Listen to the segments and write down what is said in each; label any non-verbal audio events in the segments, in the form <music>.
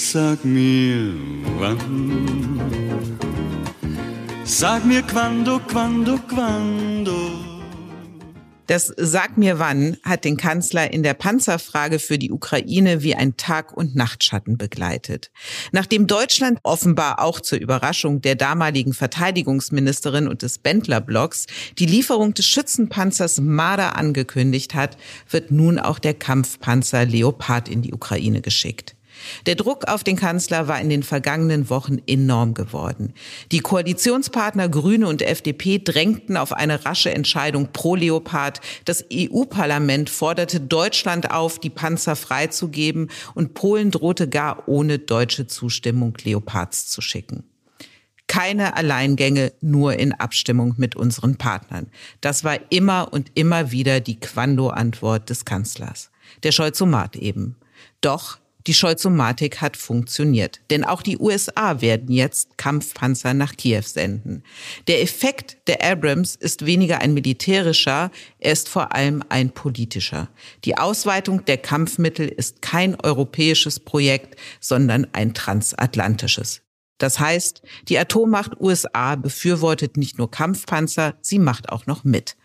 sag mir wann. Sag mir quando, quando, quando. Das Sag mir wann hat den Kanzler in der Panzerfrage für die Ukraine wie ein Tag- und Nachtschatten begleitet. Nachdem Deutschland offenbar auch zur Überraschung der damaligen Verteidigungsministerin und des Bendler-Blocks die Lieferung des Schützenpanzers Marder angekündigt hat, wird nun auch der Kampfpanzer Leopard in die Ukraine geschickt. Der Druck auf den Kanzler war in den vergangenen Wochen enorm geworden. Die Koalitionspartner Grüne und FDP drängten auf eine rasche Entscheidung pro Leopard. Das EU-Parlament forderte Deutschland auf, die Panzer freizugeben und Polen drohte gar ohne deutsche Zustimmung Leopards zu schicken. Keine Alleingänge, nur in Abstimmung mit unseren Partnern. Das war immer und immer wieder die Quando-Antwort des Kanzlers. Der Scholzomat eben. Doch die Scholzomatik hat funktioniert, denn auch die USA werden jetzt Kampfpanzer nach Kiew senden. Der Effekt der Abrams ist weniger ein militärischer, er ist vor allem ein politischer. Die Ausweitung der Kampfmittel ist kein europäisches Projekt, sondern ein transatlantisches. Das heißt, die Atommacht USA befürwortet nicht nur Kampfpanzer, sie macht auch noch mit.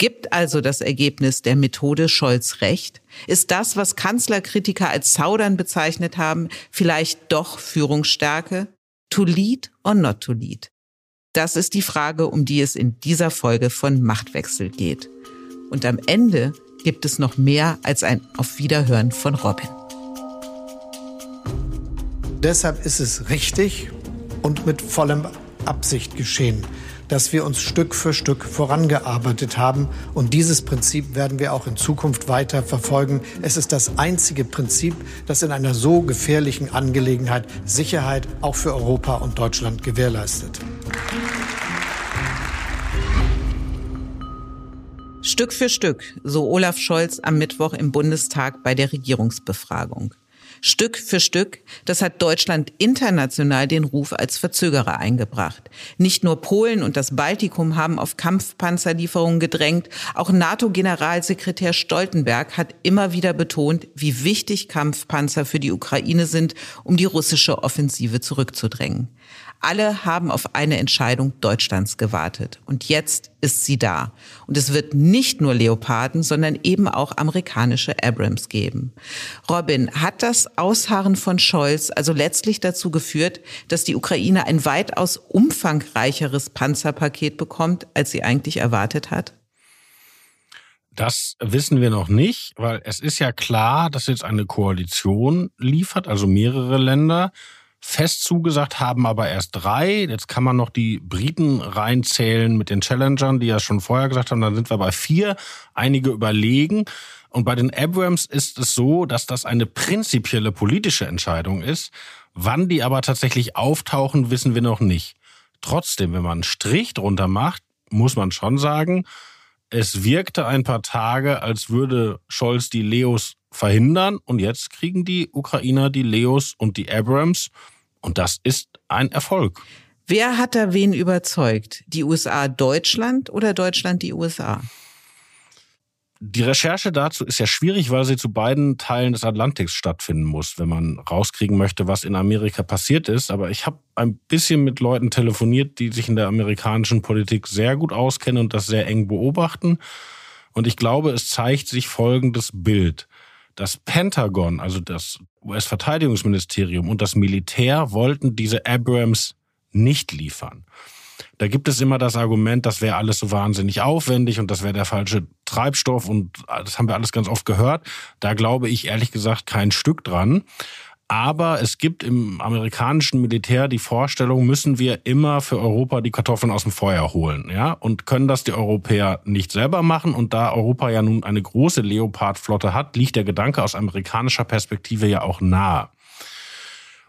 Gibt also das Ergebnis der Methode Scholz recht? Ist das, was Kanzlerkritiker als Zaudern bezeichnet haben, vielleicht doch Führungsstärke? To lead or not to lead? Das ist die Frage, um die es in dieser Folge von Machtwechsel geht. Und am Ende gibt es noch mehr als ein Auf Wiederhören von Robin. Deshalb ist es richtig und mit vollem Absicht geschehen, dass wir uns Stück für Stück vorangearbeitet haben. Und dieses Prinzip werden wir auch in Zukunft weiter verfolgen. Es ist das einzige Prinzip, das in einer so gefährlichen Angelegenheit Sicherheit auch für Europa und Deutschland gewährleistet. Stück für Stück, so Olaf Scholz am Mittwoch im Bundestag bei der Regierungsbefragung. Stück für Stück, das hat Deutschland international den Ruf als Verzögerer eingebracht. Nicht nur Polen und das Baltikum haben auf Kampfpanzerlieferungen gedrängt, auch NATO-Generalsekretär Stoltenberg hat immer wieder betont, wie wichtig Kampfpanzer für die Ukraine sind, um die russische Offensive zurückzudrängen. Alle haben auf eine Entscheidung Deutschlands gewartet. Und jetzt ist sie da. Und es wird nicht nur Leoparden, sondern eben auch amerikanische Abrams geben. Robin, hat das Ausharren von Scholz also letztlich dazu geführt, dass die Ukraine ein weitaus umfangreicheres Panzerpaket bekommt, als sie eigentlich erwartet hat? Das wissen wir noch nicht, weil es ist ja klar, dass jetzt eine Koalition liefert, also mehrere Länder. Fest zugesagt haben aber erst drei. Jetzt kann man noch die Briten reinzählen mit den Challengern, die ja schon vorher gesagt haben, dann sind wir bei vier. Einige überlegen. Und bei den Abrams ist es so, dass das eine prinzipielle politische Entscheidung ist. Wann die aber tatsächlich auftauchen, wissen wir noch nicht. Trotzdem, wenn man einen Strich drunter macht, muss man schon sagen, es wirkte ein paar Tage, als würde Scholz die Leos verhindern. Und jetzt kriegen die Ukrainer die Leos und die Abrams. Und das ist ein Erfolg. Wer hat da wen überzeugt? Die USA Deutschland oder Deutschland die USA? Die Recherche dazu ist ja schwierig, weil sie zu beiden Teilen des Atlantiks stattfinden muss, wenn man rauskriegen möchte, was in Amerika passiert ist. Aber ich habe ein bisschen mit Leuten telefoniert, die sich in der amerikanischen Politik sehr gut auskennen und das sehr eng beobachten. Und ich glaube, es zeigt sich folgendes Bild. Das Pentagon, also das US-Verteidigungsministerium und das Militär wollten diese Abrams nicht liefern. Da gibt es immer das Argument, das wäre alles so wahnsinnig aufwendig und das wäre der falsche Treibstoff und das haben wir alles ganz oft gehört. Da glaube ich ehrlich gesagt kein Stück dran. Aber es gibt im amerikanischen Militär die Vorstellung, müssen wir immer für Europa die Kartoffeln aus dem Feuer holen, ja? Und können das die Europäer nicht selber machen? Und da Europa ja nun eine große Leopardflotte hat, liegt der Gedanke aus amerikanischer Perspektive ja auch nahe.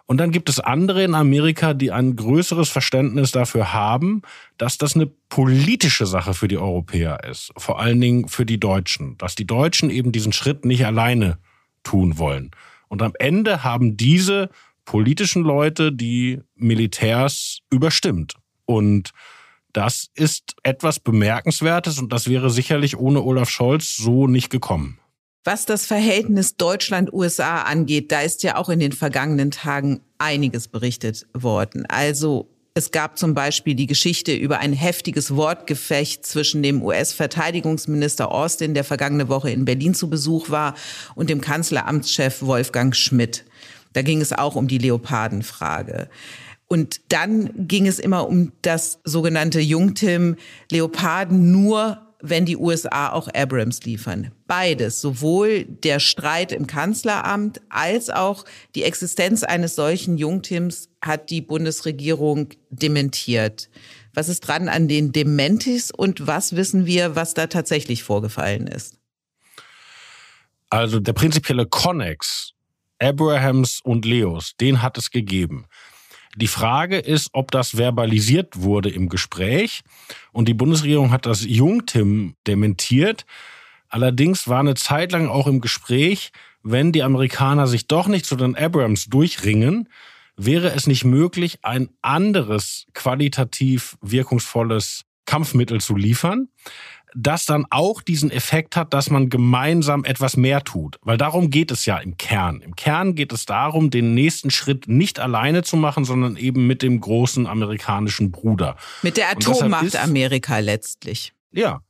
Und dann gibt es andere in Amerika, die ein größeres Verständnis dafür haben, dass das eine politische Sache für die Europäer ist. Vor allen Dingen für die Deutschen. Dass die Deutschen eben diesen Schritt nicht alleine tun wollen. Und am Ende haben diese politischen Leute die Militärs überstimmt. Und das ist etwas Bemerkenswertes und das wäre sicherlich ohne Olaf Scholz so nicht gekommen. Was das Verhältnis Deutschland-USA angeht, da ist ja auch in den vergangenen Tagen einiges berichtet worden. Also es gab zum Beispiel die Geschichte über ein heftiges Wortgefecht zwischen dem US-Verteidigungsminister Austin, der vergangene Woche in Berlin zu Besuch war, und dem Kanzleramtschef Wolfgang Schmidt. Da ging es auch um die Leopardenfrage. Und dann ging es immer um das sogenannte Jungtim Leoparden nur wenn die USA auch Abrams liefern. Beides, sowohl der Streit im Kanzleramt als auch die Existenz eines solchen Jungtims hat die Bundesregierung dementiert. Was ist dran an den Dementis und was wissen wir, was da tatsächlich vorgefallen ist? Also der prinzipielle Connex Abrahams und Leos, den hat es gegeben. Die Frage ist, ob das verbalisiert wurde im Gespräch. Und die Bundesregierung hat das Jungtim dementiert. Allerdings war eine Zeit lang auch im Gespräch, wenn die Amerikaner sich doch nicht zu den Abrams durchringen, wäre es nicht möglich, ein anderes qualitativ wirkungsvolles Kampfmittel zu liefern das dann auch diesen Effekt hat, dass man gemeinsam etwas mehr tut. Weil darum geht es ja im Kern. Im Kern geht es darum, den nächsten Schritt nicht alleine zu machen, sondern eben mit dem großen amerikanischen Bruder. Mit der Atommacht ist, Amerika letztlich. Ja.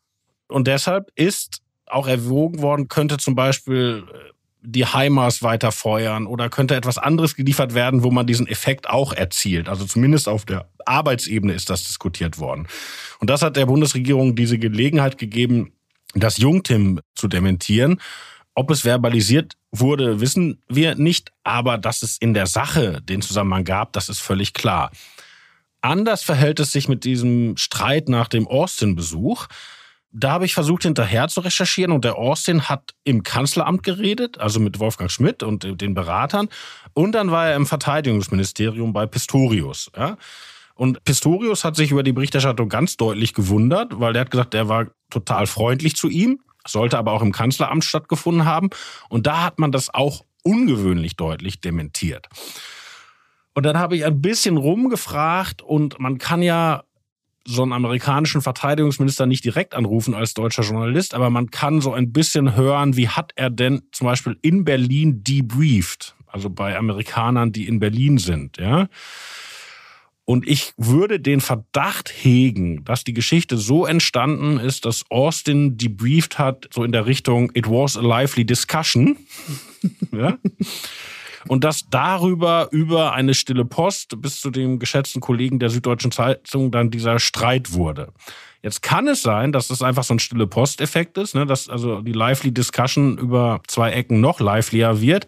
Und deshalb ist auch erwogen worden, könnte zum Beispiel äh, die HIMARS weiter feuern oder könnte etwas anderes geliefert werden, wo man diesen Effekt auch erzielt. Also zumindest auf der Arbeitsebene ist das diskutiert worden. Und das hat der Bundesregierung diese Gelegenheit gegeben, das Jungtim zu dementieren. Ob es verbalisiert wurde, wissen wir nicht, aber dass es in der Sache den Zusammenhang gab, das ist völlig klar. Anders verhält es sich mit diesem Streit nach dem Austin-Besuch da habe ich versucht, hinterher zu recherchieren und der Austin hat im Kanzleramt geredet, also mit Wolfgang Schmidt und den Beratern. Und dann war er im Verteidigungsministerium bei Pistorius. Ja? Und Pistorius hat sich über die Berichterstattung ganz deutlich gewundert, weil der hat gesagt, er war total freundlich zu ihm, sollte aber auch im Kanzleramt stattgefunden haben. Und da hat man das auch ungewöhnlich deutlich dementiert. Und dann habe ich ein bisschen rumgefragt und man kann ja so einen amerikanischen Verteidigungsminister nicht direkt anrufen als deutscher Journalist, aber man kann so ein bisschen hören, wie hat er denn zum Beispiel in Berlin debrieft, also bei Amerikanern, die in Berlin sind, ja. Und ich würde den Verdacht hegen, dass die Geschichte so entstanden ist, dass Austin debrieft hat, so in der Richtung, it was a lively discussion. <laughs> ja? Und dass darüber über eine stille Post bis zu dem geschätzten Kollegen der Süddeutschen Zeitung dann dieser Streit wurde. Jetzt kann es sein, dass das einfach so ein stille Posteffekt ist, ne, dass also die lively Discussion über zwei Ecken noch livelier wird.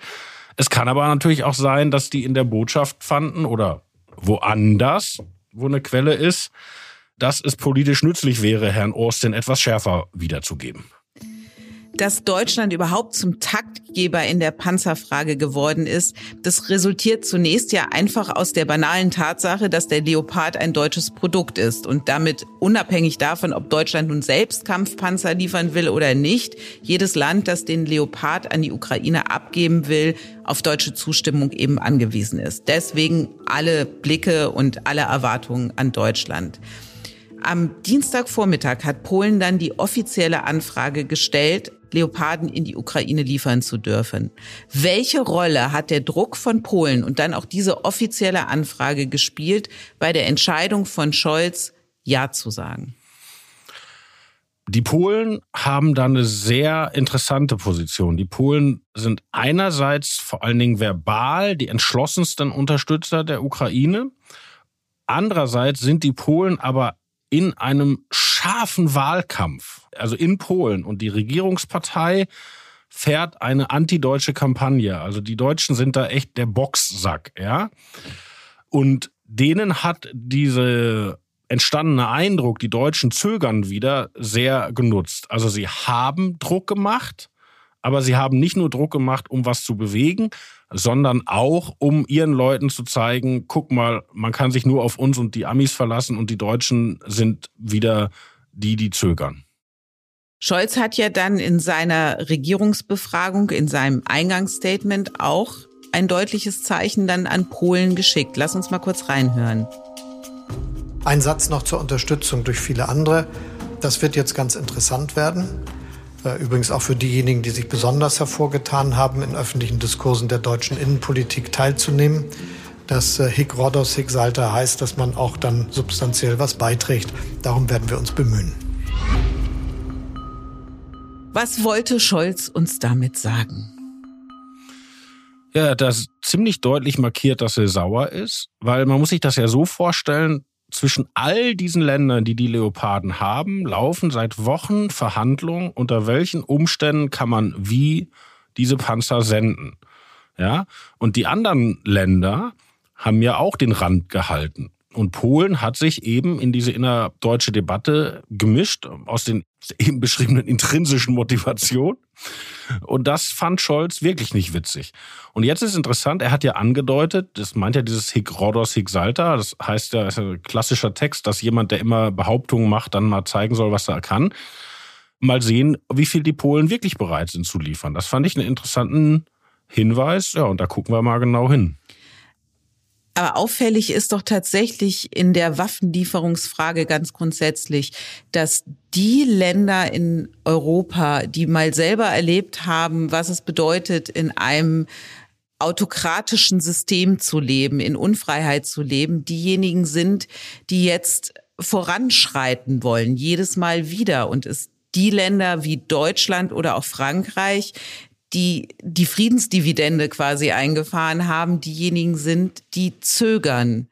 Es kann aber natürlich auch sein, dass die in der Botschaft fanden oder woanders, wo eine Quelle ist, dass es politisch nützlich wäre, Herrn Austin etwas schärfer wiederzugeben dass Deutschland überhaupt zum Taktgeber in der Panzerfrage geworden ist, das resultiert zunächst ja einfach aus der banalen Tatsache, dass der Leopard ein deutsches Produkt ist und damit unabhängig davon, ob Deutschland nun selbst Kampfpanzer liefern will oder nicht, jedes Land, das den Leopard an die Ukraine abgeben will, auf deutsche Zustimmung eben angewiesen ist. Deswegen alle Blicke und alle Erwartungen an Deutschland. Am Dienstagvormittag hat Polen dann die offizielle Anfrage gestellt, Leoparden in die Ukraine liefern zu dürfen. Welche Rolle hat der Druck von Polen und dann auch diese offizielle Anfrage gespielt bei der Entscheidung von Scholz, Ja zu sagen? Die Polen haben da eine sehr interessante Position. Die Polen sind einerseits vor allen Dingen verbal die entschlossensten Unterstützer der Ukraine. Andererseits sind die Polen aber in einem scharfen Wahlkampf, also in Polen. Und die Regierungspartei fährt eine antideutsche Kampagne. Also die Deutschen sind da echt der Boxsack, ja. Und denen hat diese entstandene Eindruck, die Deutschen zögern wieder, sehr genutzt. Also sie haben Druck gemacht, aber sie haben nicht nur Druck gemacht, um was zu bewegen, sondern auch, um ihren Leuten zu zeigen, guck mal, man kann sich nur auf uns und die Amis verlassen und die Deutschen sind wieder die, die zögern. Scholz hat ja dann in seiner Regierungsbefragung, in seinem Eingangsstatement auch ein deutliches Zeichen dann an Polen geschickt. Lass uns mal kurz reinhören. Ein Satz noch zur Unterstützung durch viele andere. Das wird jetzt ganz interessant werden. Äh, übrigens auch für diejenigen, die sich besonders hervorgetan haben, in öffentlichen Diskursen der deutschen Innenpolitik teilzunehmen. Das äh, Hic Rhodos, Hic Salta heißt, dass man auch dann substanziell was beiträgt. Darum werden wir uns bemühen. Was wollte Scholz uns damit sagen? Ja, das ziemlich deutlich markiert, dass er sauer ist, weil man muss sich das ja so vorstellen, zwischen all diesen Ländern, die die Leoparden haben, laufen seit Wochen Verhandlungen, unter welchen Umständen kann man wie diese Panzer senden. Ja? Und die anderen Länder haben ja auch den Rand gehalten. Und Polen hat sich eben in diese innerdeutsche Debatte gemischt, aus den eben beschriebenen intrinsischen Motivationen. Und das fand Scholz wirklich nicht witzig. Und jetzt ist interessant, er hat ja angedeutet, das meint ja dieses Hic Rhodos Hic Salta, das heißt ja, das ist ein klassischer Text, dass jemand, der immer Behauptungen macht, dann mal zeigen soll, was er kann. Mal sehen, wie viel die Polen wirklich bereit sind zu liefern. Das fand ich einen interessanten Hinweis. Ja, und da gucken wir mal genau hin. Aber auffällig ist doch tatsächlich in der Waffenlieferungsfrage ganz grundsätzlich, dass die Länder in Europa, die mal selber erlebt haben, was es bedeutet, in einem autokratischen System zu leben, in Unfreiheit zu leben, diejenigen sind, die jetzt voranschreiten wollen, jedes Mal wieder. Und es die Länder wie Deutschland oder auch Frankreich, die die Friedensdividende quasi eingefahren haben, diejenigen sind, die zögern.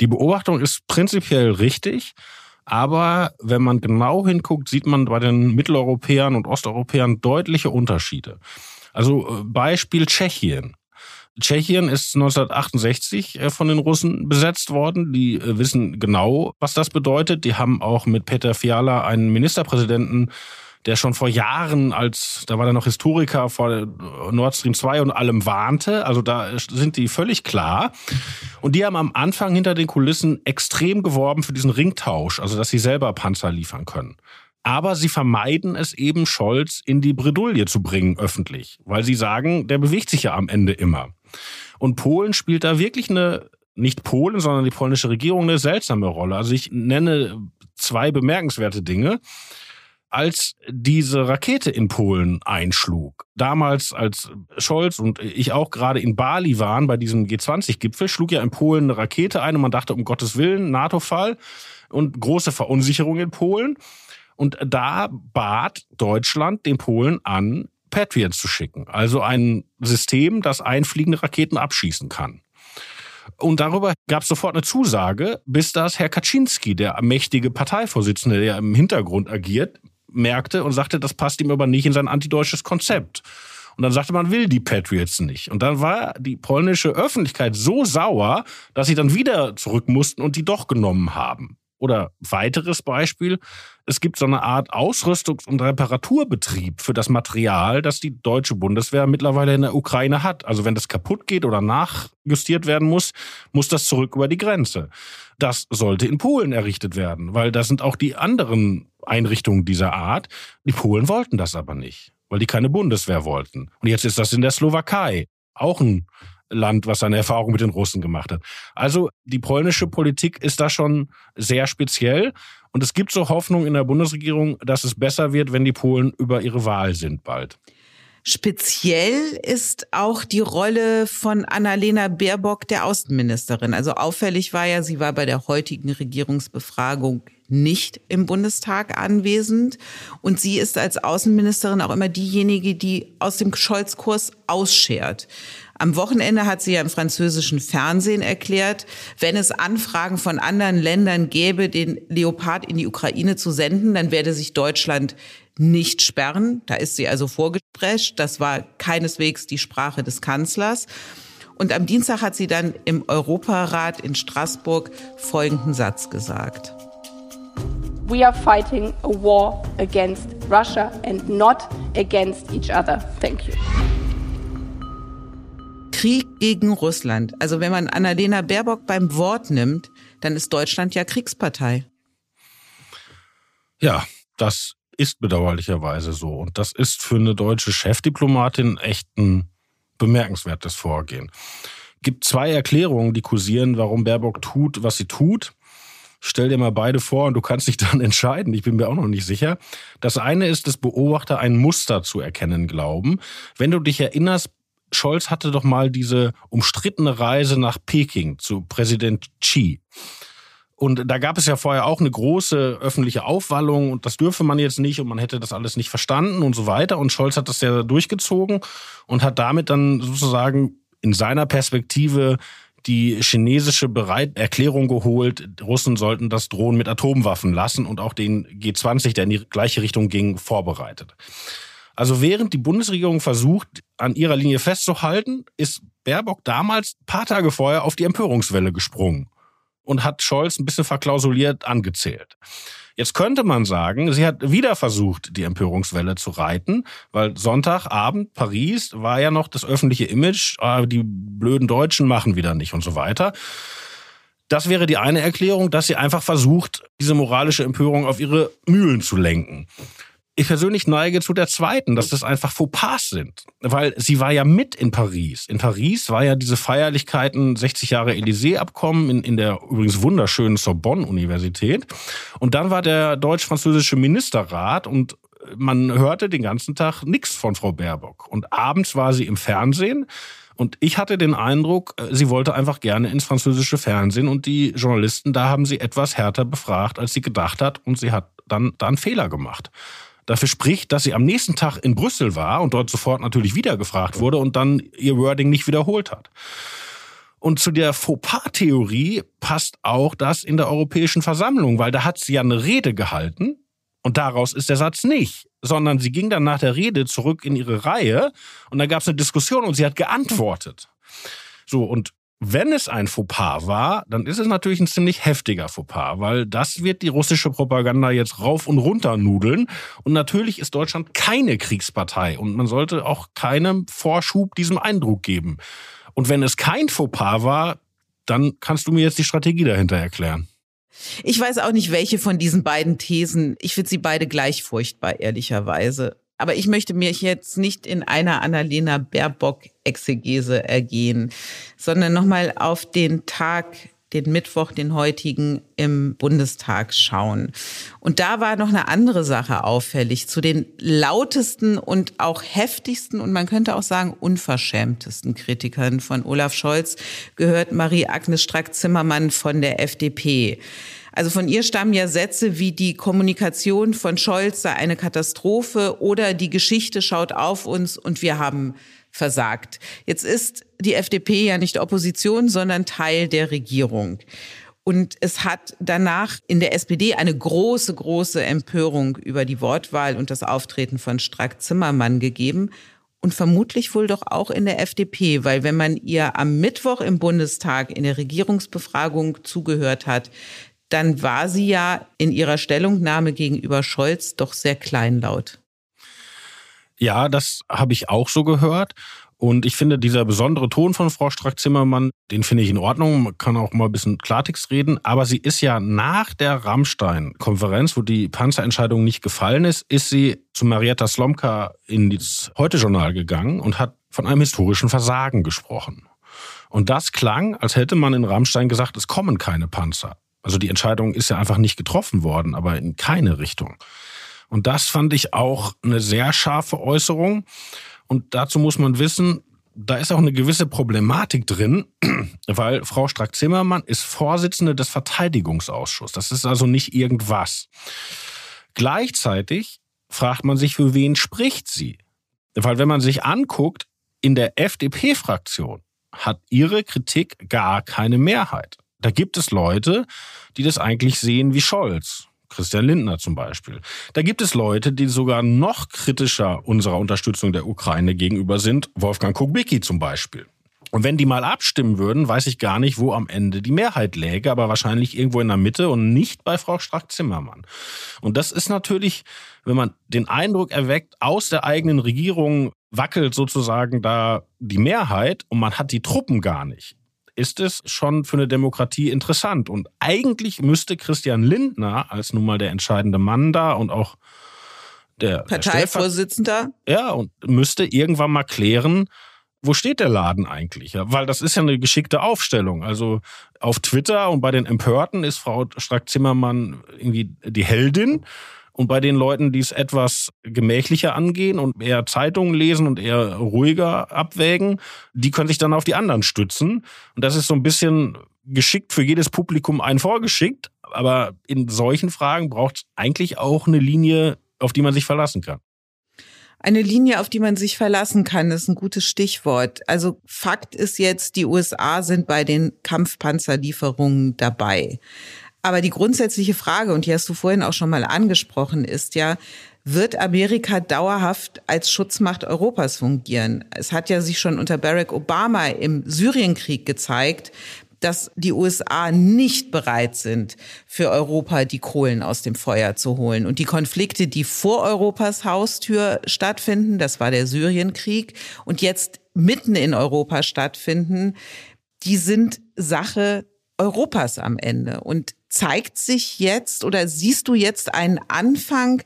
Die Beobachtung ist prinzipiell richtig. Aber wenn man genau hinguckt, sieht man bei den Mitteleuropäern und Osteuropäern deutliche Unterschiede. Also äh, Beispiel Tschechien. Tschechien ist 1968 äh, von den Russen besetzt worden. Die äh, wissen genau, was das bedeutet. Die haben auch mit Peter Fiala einen Ministerpräsidenten der schon vor Jahren als, da war er noch Historiker vor Nord Stream 2 und allem warnte. Also da sind die völlig klar. Und die haben am Anfang hinter den Kulissen extrem geworben für diesen Ringtausch, also dass sie selber Panzer liefern können. Aber sie vermeiden es eben, Scholz in die Bredouille zu bringen öffentlich, weil sie sagen, der bewegt sich ja am Ende immer. Und Polen spielt da wirklich eine, nicht Polen, sondern die polnische Regierung eine seltsame Rolle. Also ich nenne zwei bemerkenswerte Dinge als diese Rakete in Polen einschlug. Damals, als Scholz und ich auch gerade in Bali waren bei diesem G20-Gipfel, schlug ja in Polen eine Rakete ein und man dachte, um Gottes Willen, NATO-Fall und große Verunsicherung in Polen. Und da bat Deutschland den Polen an, Patriots zu schicken. Also ein System, das einfliegende Raketen abschießen kann. Und darüber gab es sofort eine Zusage, bis das Herr Kaczynski, der mächtige Parteivorsitzende, der im Hintergrund agiert, merkte und sagte, das passt ihm aber nicht in sein antideutsches Konzept. Und dann sagte man, will die Patriots nicht. Und dann war die polnische Öffentlichkeit so sauer, dass sie dann wieder zurück mussten und die doch genommen haben. Oder weiteres Beispiel, es gibt so eine Art Ausrüstungs- und Reparaturbetrieb für das Material, das die deutsche Bundeswehr mittlerweile in der Ukraine hat. Also wenn das kaputt geht oder nachjustiert werden muss, muss das zurück über die Grenze. Das sollte in Polen errichtet werden, weil da sind auch die anderen Einrichtungen dieser Art. Die Polen wollten das aber nicht, weil die keine Bundeswehr wollten. Und jetzt ist das in der Slowakei. Auch ein Land, was seine Erfahrung mit den Russen gemacht hat. Also die polnische Politik ist da schon sehr speziell. Und es gibt so Hoffnung in der Bundesregierung, dass es besser wird, wenn die Polen über ihre Wahl sind bald. Speziell ist auch die Rolle von Annalena Baerbock, der Außenministerin. Also auffällig war ja, sie war bei der heutigen Regierungsbefragung nicht im Bundestag anwesend. Und sie ist als Außenministerin auch immer diejenige, die aus dem Scholz-Kurs ausschert. Am Wochenende hat sie ja im französischen Fernsehen erklärt, wenn es Anfragen von anderen Ländern gäbe, den Leopard in die Ukraine zu senden, dann werde sich Deutschland nicht sperren. Da ist sie also vorgesprescht. Das war keineswegs die Sprache des Kanzlers. Und am Dienstag hat sie dann im Europarat in Straßburg folgenden Satz gesagt. We are fighting a war against Russia and not against each other. Thank you. Krieg gegen Russland. Also wenn man Annalena Baerbock beim Wort nimmt, dann ist Deutschland ja Kriegspartei. Ja, das ist bedauerlicherweise so. Und das ist für eine deutsche Chefdiplomatin echt ein bemerkenswertes Vorgehen. Gibt zwei Erklärungen, die kursieren, warum Baerbock tut, was sie tut. Stell dir mal beide vor und du kannst dich <laughs> dann entscheiden. Ich bin mir auch noch nicht sicher. Das eine ist, dass Beobachter ein Muster zu erkennen glauben. Wenn du dich erinnerst, Scholz hatte doch mal diese umstrittene Reise nach Peking zu Präsident Xi. Und da gab es ja vorher auch eine große öffentliche Aufwallung und das dürfe man jetzt nicht und man hätte das alles nicht verstanden und so weiter. Und Scholz hat das ja durchgezogen und hat damit dann sozusagen in seiner Perspektive die chinesische Bereit Erklärung geholt, Russen sollten das Drohnen mit Atomwaffen lassen und auch den G20, der in die gleiche Richtung ging, vorbereitet. Also während die Bundesregierung versucht, an ihrer Linie festzuhalten, ist Baerbock damals paar Tage vorher auf die Empörungswelle gesprungen und hat Scholz ein bisschen verklausuliert angezählt. Jetzt könnte man sagen, sie hat wieder versucht, die Empörungswelle zu reiten, weil Sonntagabend Paris war ja noch das öffentliche Image, ah, die blöden Deutschen machen wieder nicht und so weiter. Das wäre die eine Erklärung, dass sie einfach versucht, diese moralische Empörung auf ihre Mühlen zu lenken. Ich persönlich neige zu der zweiten, dass das einfach Fauxpas sind. Weil sie war ja mit in Paris. In Paris war ja diese Feierlichkeiten 60 Jahre Élysée-Abkommen in, in der übrigens wunderschönen Sorbonne-Universität. Und dann war der deutsch-französische Ministerrat und man hörte den ganzen Tag nichts von Frau Baerbock. Und abends war sie im Fernsehen. Und ich hatte den Eindruck, sie wollte einfach gerne ins französische Fernsehen und die Journalisten, da haben sie etwas härter befragt, als sie gedacht hat und sie hat dann da einen Fehler gemacht dafür spricht, dass sie am nächsten Tag in Brüssel war und dort sofort natürlich wieder gefragt wurde und dann ihr Wording nicht wiederholt hat. Und zu der Fauxpas-Theorie passt auch das in der Europäischen Versammlung, weil da hat sie ja eine Rede gehalten und daraus ist der Satz nicht, sondern sie ging dann nach der Rede zurück in ihre Reihe und da gab es eine Diskussion und sie hat geantwortet. So, und wenn es ein Fauxpas war, dann ist es natürlich ein ziemlich heftiger Fauxpas, weil das wird die russische Propaganda jetzt rauf und runter nudeln. Und natürlich ist Deutschland keine Kriegspartei und man sollte auch keinem Vorschub diesem Eindruck geben. Und wenn es kein Fauxpas war, dann kannst du mir jetzt die Strategie dahinter erklären. Ich weiß auch nicht, welche von diesen beiden Thesen. Ich finde sie beide gleich furchtbar, ehrlicherweise. Aber ich möchte mich jetzt nicht in einer Annalena Baerbock-Exegese ergehen, sondern nochmal auf den Tag, den Mittwoch, den heutigen im Bundestag schauen. Und da war noch eine andere Sache auffällig. Zu den lautesten und auch heftigsten und man könnte auch sagen unverschämtesten Kritikern von Olaf Scholz gehört Marie-Agnes Strack-Zimmermann von der FDP. Also von ihr stammen ja Sätze wie die Kommunikation von Scholz sei eine Katastrophe oder die Geschichte schaut auf uns und wir haben versagt. Jetzt ist die FDP ja nicht Opposition, sondern Teil der Regierung. Und es hat danach in der SPD eine große, große Empörung über die Wortwahl und das Auftreten von Strack-Zimmermann gegeben. Und vermutlich wohl doch auch in der FDP, weil wenn man ihr am Mittwoch im Bundestag in der Regierungsbefragung zugehört hat, dann war sie ja in ihrer Stellungnahme gegenüber Scholz doch sehr kleinlaut. Ja, das habe ich auch so gehört. Und ich finde, dieser besondere Ton von Frau Strack-Zimmermann, den finde ich in Ordnung. Man kann auch mal ein bisschen Klartext reden. Aber sie ist ja nach der Rammstein-Konferenz, wo die Panzerentscheidung nicht gefallen ist, ist sie zu Marietta Slomka in das Heute-Journal gegangen und hat von einem historischen Versagen gesprochen. Und das klang, als hätte man in Rammstein gesagt, es kommen keine Panzer. Also die Entscheidung ist ja einfach nicht getroffen worden, aber in keine Richtung. Und das fand ich auch eine sehr scharfe Äußerung. Und dazu muss man wissen, da ist auch eine gewisse Problematik drin, <clears throat> weil Frau Strack-Zimmermann ist Vorsitzende des Verteidigungsausschusses. Das ist also nicht irgendwas. Gleichzeitig fragt man sich, für wen spricht sie? Weil wenn man sich anguckt, in der FDP-Fraktion hat ihre Kritik gar keine Mehrheit. Da gibt es Leute, die das eigentlich sehen wie Scholz. Christian Lindner zum Beispiel. Da gibt es Leute, die sogar noch kritischer unserer Unterstützung der Ukraine gegenüber sind. Wolfgang Kubicki zum Beispiel. Und wenn die mal abstimmen würden, weiß ich gar nicht, wo am Ende die Mehrheit läge, aber wahrscheinlich irgendwo in der Mitte und nicht bei Frau Strack-Zimmermann. Und das ist natürlich, wenn man den Eindruck erweckt, aus der eigenen Regierung wackelt sozusagen da die Mehrheit und man hat die Truppen gar nicht ist es schon für eine Demokratie interessant. Und eigentlich müsste Christian Lindner als nun mal der entscheidende Mann da und auch der Parteivorsitzender. Der ja, und müsste irgendwann mal klären, wo steht der Laden eigentlich? Ja, weil das ist ja eine geschickte Aufstellung. Also auf Twitter und bei den Empörten ist Frau Strack-Zimmermann irgendwie die Heldin. Und bei den Leuten, die es etwas gemächlicher angehen und eher Zeitungen lesen und eher ruhiger abwägen, die können sich dann auf die anderen stützen. Und das ist so ein bisschen geschickt für jedes Publikum ein vorgeschickt. Aber in solchen Fragen braucht es eigentlich auch eine Linie, auf die man sich verlassen kann. Eine Linie, auf die man sich verlassen kann, ist ein gutes Stichwort. Also Fakt ist jetzt, die USA sind bei den Kampfpanzerlieferungen dabei. Aber die grundsätzliche Frage, und die hast du vorhin auch schon mal angesprochen, ist ja, wird Amerika dauerhaft als Schutzmacht Europas fungieren? Es hat ja sich schon unter Barack Obama im Syrienkrieg gezeigt, dass die USA nicht bereit sind, für Europa die Kohlen aus dem Feuer zu holen. Und die Konflikte, die vor Europas Haustür stattfinden, das war der Syrienkrieg, und jetzt mitten in Europa stattfinden, die sind Sache Europas am Ende. Und zeigt sich jetzt oder siehst du jetzt einen Anfang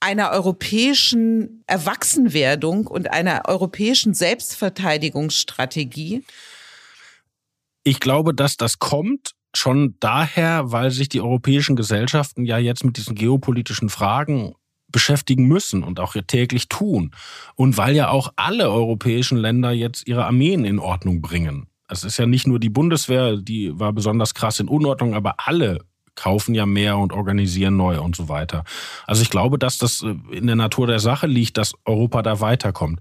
einer europäischen Erwachsenwerdung und einer europäischen Selbstverteidigungsstrategie? Ich glaube, dass das kommt schon daher, weil sich die europäischen Gesellschaften ja jetzt mit diesen geopolitischen Fragen beschäftigen müssen und auch täglich tun. Und weil ja auch alle europäischen Länder jetzt ihre Armeen in Ordnung bringen. Es ist ja nicht nur die Bundeswehr, die war besonders krass in Unordnung, aber alle kaufen ja mehr und organisieren neu und so weiter. Also ich glaube, dass das äh, in der Natur der Sache liegt, dass Europa da weiterkommt.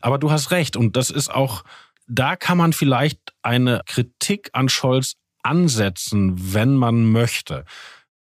Aber du hast recht und das ist auch, da kann man vielleicht eine Kritik an Scholz ansetzen, wenn man möchte.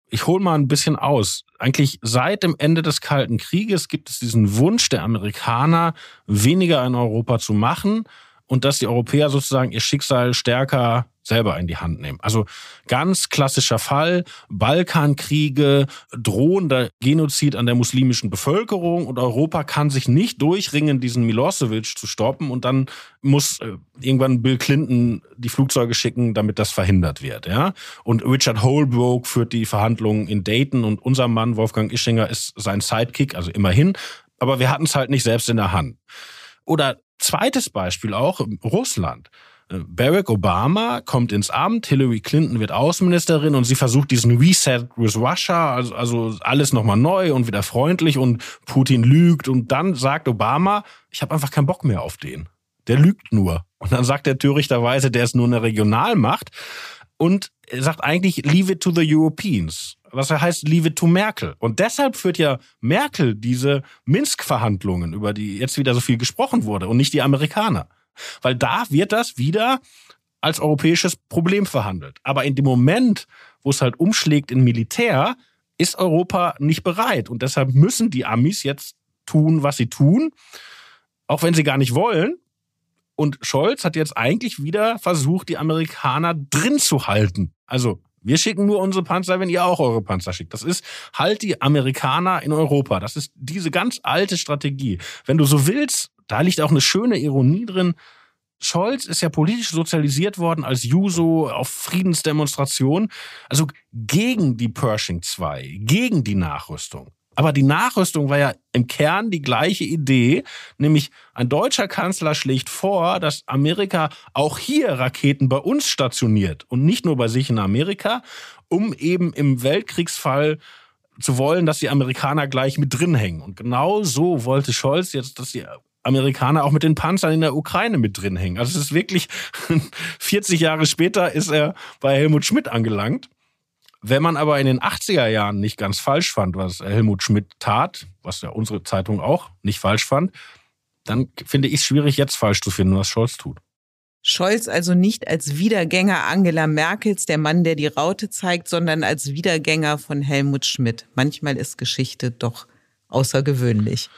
Ich hole mal ein bisschen aus. Eigentlich seit dem Ende des Kalten Krieges gibt es diesen Wunsch der Amerikaner, weniger in Europa zu machen und dass die Europäer sozusagen ihr Schicksal stärker selber in die Hand nehmen. Also ganz klassischer Fall, Balkankriege, drohender Genozid an der muslimischen Bevölkerung und Europa kann sich nicht durchringen, diesen Milosevic zu stoppen und dann muss äh, irgendwann Bill Clinton die Flugzeuge schicken, damit das verhindert wird. Ja? Und Richard Holbrooke führt die Verhandlungen in Dayton und unser Mann Wolfgang Ischinger ist sein Sidekick, also immerhin. Aber wir hatten es halt nicht selbst in der Hand. Oder Zweites Beispiel auch Russland. Äh, Barack Obama kommt ins Amt, Hillary Clinton wird Außenministerin und sie versucht diesen Reset with Russia, also, also alles nochmal neu und wieder freundlich und Putin lügt und dann sagt Obama, ich habe einfach keinen Bock mehr auf den. Der lügt nur. Und dann sagt er törichterweise, der ist nur eine Regionalmacht und sagt eigentlich, leave it to the Europeans was heißt Leave it to Merkel. Und deshalb führt ja Merkel diese Minsk-Verhandlungen, über die jetzt wieder so viel gesprochen wurde, und nicht die Amerikaner. Weil da wird das wieder als europäisches Problem verhandelt. Aber in dem Moment, wo es halt umschlägt in Militär, ist Europa nicht bereit. Und deshalb müssen die Amis jetzt tun, was sie tun, auch wenn sie gar nicht wollen. Und Scholz hat jetzt eigentlich wieder versucht, die Amerikaner drin zu halten. Also wir schicken nur unsere Panzer, wenn ihr auch eure Panzer schickt. Das ist halt die Amerikaner in Europa. Das ist diese ganz alte Strategie. Wenn du so willst, da liegt auch eine schöne Ironie drin. Scholz ist ja politisch sozialisiert worden als Juso auf Friedensdemonstrationen, also gegen die Pershing 2, gegen die Nachrüstung. Aber die Nachrüstung war ja im Kern die gleiche Idee, nämlich ein deutscher Kanzler schlägt vor, dass Amerika auch hier Raketen bei uns stationiert und nicht nur bei sich in Amerika, um eben im Weltkriegsfall zu wollen, dass die Amerikaner gleich mit drin hängen. Und genau so wollte Scholz jetzt, dass die Amerikaner auch mit den Panzern in der Ukraine mit drin hängen. Also es ist wirklich <laughs> 40 Jahre später ist er bei Helmut Schmidt angelangt. Wenn man aber in den 80er Jahren nicht ganz falsch fand, was Helmut Schmidt tat, was ja unsere Zeitung auch nicht falsch fand, dann finde ich es schwierig, jetzt falsch zu finden, was Scholz tut. Scholz also nicht als Wiedergänger Angela Merkels, der Mann, der die Raute zeigt, sondern als Wiedergänger von Helmut Schmidt. Manchmal ist Geschichte doch außergewöhnlich.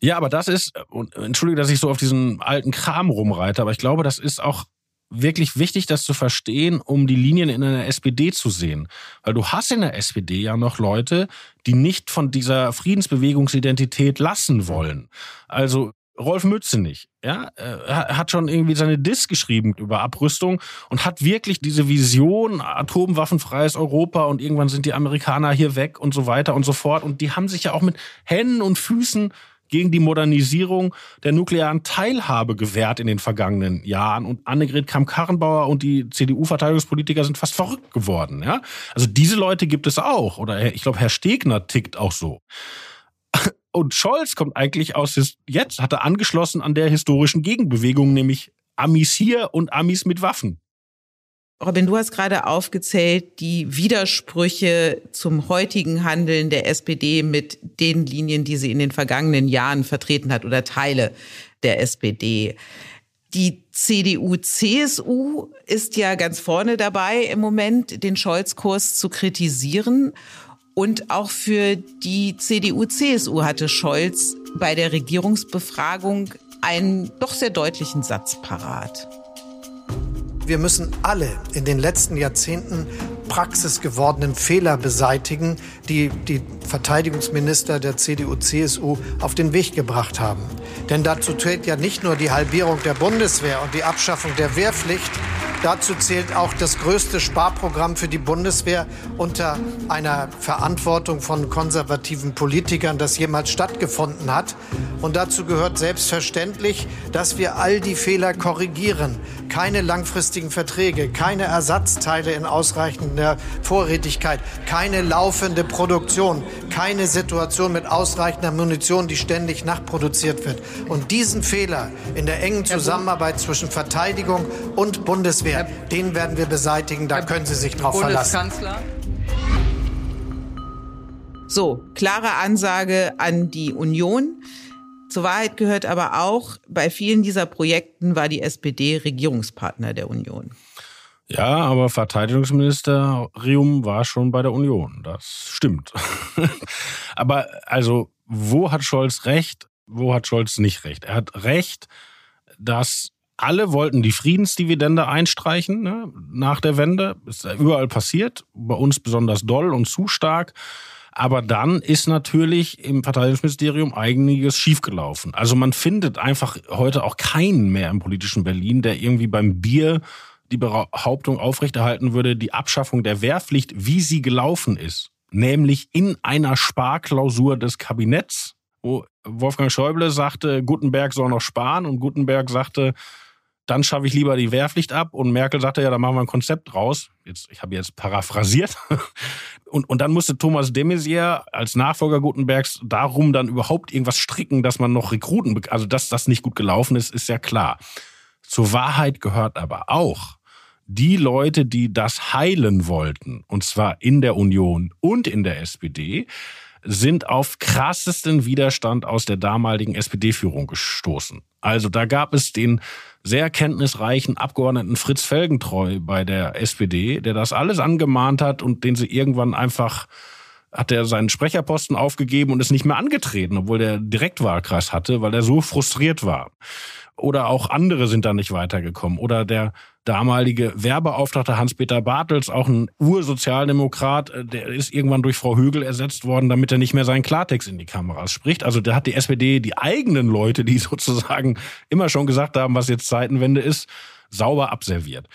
Ja, aber das ist, und entschuldige, dass ich so auf diesen alten Kram rumreite, aber ich glaube, das ist auch wirklich wichtig, das zu verstehen, um die Linien in der SPD zu sehen. Weil du hast in der SPD ja noch Leute, die nicht von dieser Friedensbewegungsidentität lassen wollen. Also Rolf Mützenich, ja, er hat schon irgendwie seine Diss geschrieben über Abrüstung und hat wirklich diese Vision atomwaffenfreies Europa und irgendwann sind die Amerikaner hier weg und so weiter und so fort und die haben sich ja auch mit Händen und Füßen gegen die Modernisierung der nuklearen Teilhabe gewährt in den vergangenen Jahren. Und Annegret Kramp-Karrenbauer und die CDU-Verteidigungspolitiker sind fast verrückt geworden. Ja? Also diese Leute gibt es auch. Oder ich glaube, Herr Stegner tickt auch so. <laughs> Und Scholz kommt eigentlich aus, jetzt hat er angeschlossen an der historischen Gegenbewegung, nämlich Amis hier und Amis mit Waffen. Robin, du hast gerade aufgezählt, die Widersprüche zum heutigen Handeln der SPD mit den Linien, die sie in den vergangenen Jahren vertreten hat oder Teile der SPD. Die CDU-CSU ist ja ganz vorne dabei im Moment, den Scholz-Kurs zu kritisieren. Und auch für die CDU-CSU hatte Scholz bei der Regierungsbefragung einen doch sehr deutlichen Satz parat. Wir müssen alle in den letzten Jahrzehnten praxisgewordenen Fehler beseitigen, die die Verteidigungsminister der CDU-CSU auf den Weg gebracht haben. Denn dazu zählt ja nicht nur die Halbierung der Bundeswehr und die Abschaffung der Wehrpflicht, Dazu zählt auch das größte Sparprogramm für die Bundeswehr unter einer Verantwortung von konservativen Politikern, das jemals stattgefunden hat. Und dazu gehört selbstverständlich, dass wir all die Fehler korrigieren. Keine langfristigen Verträge, keine Ersatzteile in ausreichender Vorrätigkeit, keine laufende Produktion, keine Situation mit ausreichender Munition, die ständig nachproduziert wird. Und diesen Fehler in der engen Zusammenarbeit zwischen Verteidigung und Bundeswehr Herr, den werden wir beseitigen, da können Sie sich drauf verlassen. So, klare Ansage an die Union. Zur Wahrheit gehört aber auch, bei vielen dieser Projekten war die SPD Regierungspartner der Union. Ja, aber Verteidigungsministerium war schon bei der Union. Das stimmt. <laughs> aber also, wo hat Scholz recht? Wo hat Scholz nicht recht? Er hat recht, dass alle wollten die Friedensdividende einstreichen ne, nach der Wende. Ist überall passiert, bei uns besonders doll und zu stark. Aber dann ist natürlich im Verteidigungsministerium einiges schiefgelaufen. Also man findet einfach heute auch keinen mehr im politischen Berlin, der irgendwie beim Bier die Behauptung aufrechterhalten würde, die Abschaffung der Wehrpflicht, wie sie gelaufen ist, nämlich in einer Sparklausur des Kabinetts, wo Wolfgang Schäuble sagte, Gutenberg soll noch sparen und Gutenberg sagte, dann schaffe ich lieber die Wehrpflicht ab. Und Merkel sagte, ja, da machen wir ein Konzept raus. Jetzt, ich habe jetzt paraphrasiert. <laughs> Und, und dann musste Thomas de Maizière als Nachfolger Gutenbergs darum dann überhaupt irgendwas stricken, dass man noch Rekruten, also dass das nicht gut gelaufen ist, ist ja klar. Zur Wahrheit gehört aber auch, die Leute, die das heilen wollten, und zwar in der Union und in der SPD, sind auf krassesten Widerstand aus der damaligen SPD-Führung gestoßen. Also da gab es den sehr kenntnisreichen Abgeordneten Fritz Felgentreu bei der SPD, der das alles angemahnt hat und den sie irgendwann einfach hat er seinen Sprecherposten aufgegeben und ist nicht mehr angetreten, obwohl der Direktwahlkreis hatte, weil er so frustriert war. Oder auch andere sind da nicht weitergekommen. Oder der damalige Werbeauftragte Hans-Peter Bartels, auch ein Ursozialdemokrat, äh, der ist irgendwann durch Frau Högel ersetzt worden, damit er nicht mehr seinen Klartext in die Kameras spricht. Also da hat die SPD die eigenen Leute, die <laughs> sozusagen immer schon gesagt haben, was jetzt Zeitenwende ist, sauber abserviert.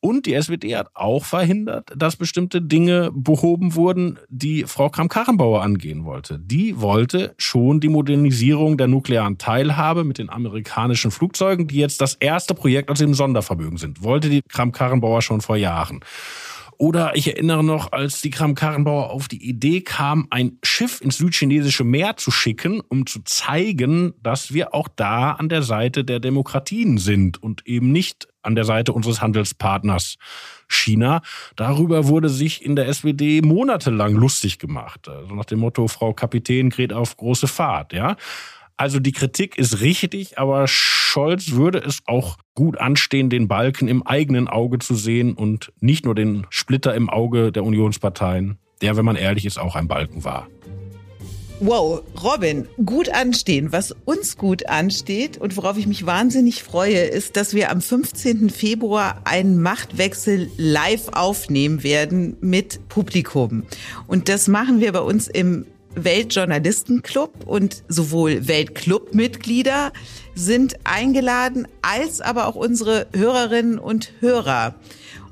Und die SPD hat auch verhindert, dass bestimmte Dinge behoben wurden, die Frau Kramp-Karrenbauer angehen wollte. Die wollte schon die Modernisierung der nuklearen Teilhabe mit den amerikanischen Flugzeugen, die jetzt das erste Projekt aus dem Sondervermögen sind. Wollte die Kramp-Karrenbauer schon vor Jahren. Oder ich erinnere noch, als die Kram-Karrenbauer auf die Idee kam, ein Schiff ins südchinesische Meer zu schicken, um zu zeigen, dass wir auch da an der Seite der Demokratien sind und eben nicht an der Seite unseres Handelspartners China. Darüber wurde sich in der SPD monatelang lustig gemacht. Also nach dem Motto, Frau Kapitän gerät auf große Fahrt, ja. Also die Kritik ist richtig, aber Scholz würde es auch gut anstehen, den Balken im eigenen Auge zu sehen und nicht nur den Splitter im Auge der Unionsparteien, der, wenn man ehrlich ist, auch ein Balken war. Wow, Robin, gut anstehen. Was uns gut ansteht und worauf ich mich wahnsinnig freue, ist, dass wir am 15. Februar einen Machtwechsel live aufnehmen werden mit Publikum. Und das machen wir bei uns im Weltjournalistenclub und sowohl Weltclub-Mitglieder sind eingeladen, als aber auch unsere Hörerinnen und Hörer.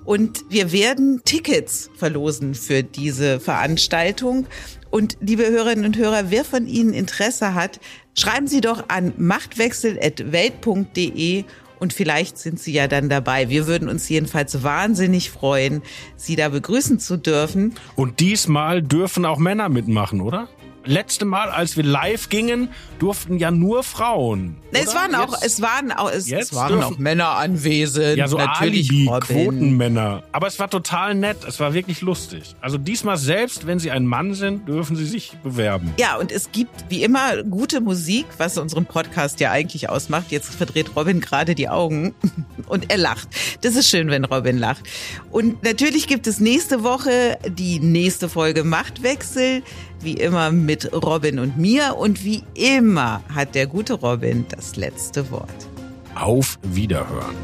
Und wir werden Tickets verlosen für diese Veranstaltung. Und liebe Hörerinnen und Hörer, wer von Ihnen Interesse hat, schreiben Sie doch an machtwechsel.welt.de und vielleicht sind Sie ja dann dabei. Wir würden uns jedenfalls wahnsinnig freuen, Sie da begrüßen zu dürfen. Und diesmal dürfen auch Männer mitmachen, oder? Letzte Mal, als wir live gingen, durften ja nur Frauen. Oder? Es waren auch, es waren auch, es, es waren auch Männer anwesend. Ja, so Natürlich Quotenmänner. Aber es war total nett. Es war wirklich lustig. Also diesmal selbst, wenn Sie ein Mann sind, dürfen Sie sich bewerben. Ja, und es gibt wie immer gute Musik, was unseren Podcast ja eigentlich ausmacht. Jetzt verdreht Robin gerade die Augen <laughs> und er lacht. Das ist schön, wenn Robin lacht. Und natürlich gibt es nächste Woche die nächste Folge Machtwechsel wie immer mit Robin und mir. Und wie immer hat der gute Robin das letzte Wort. Auf Wiederhören.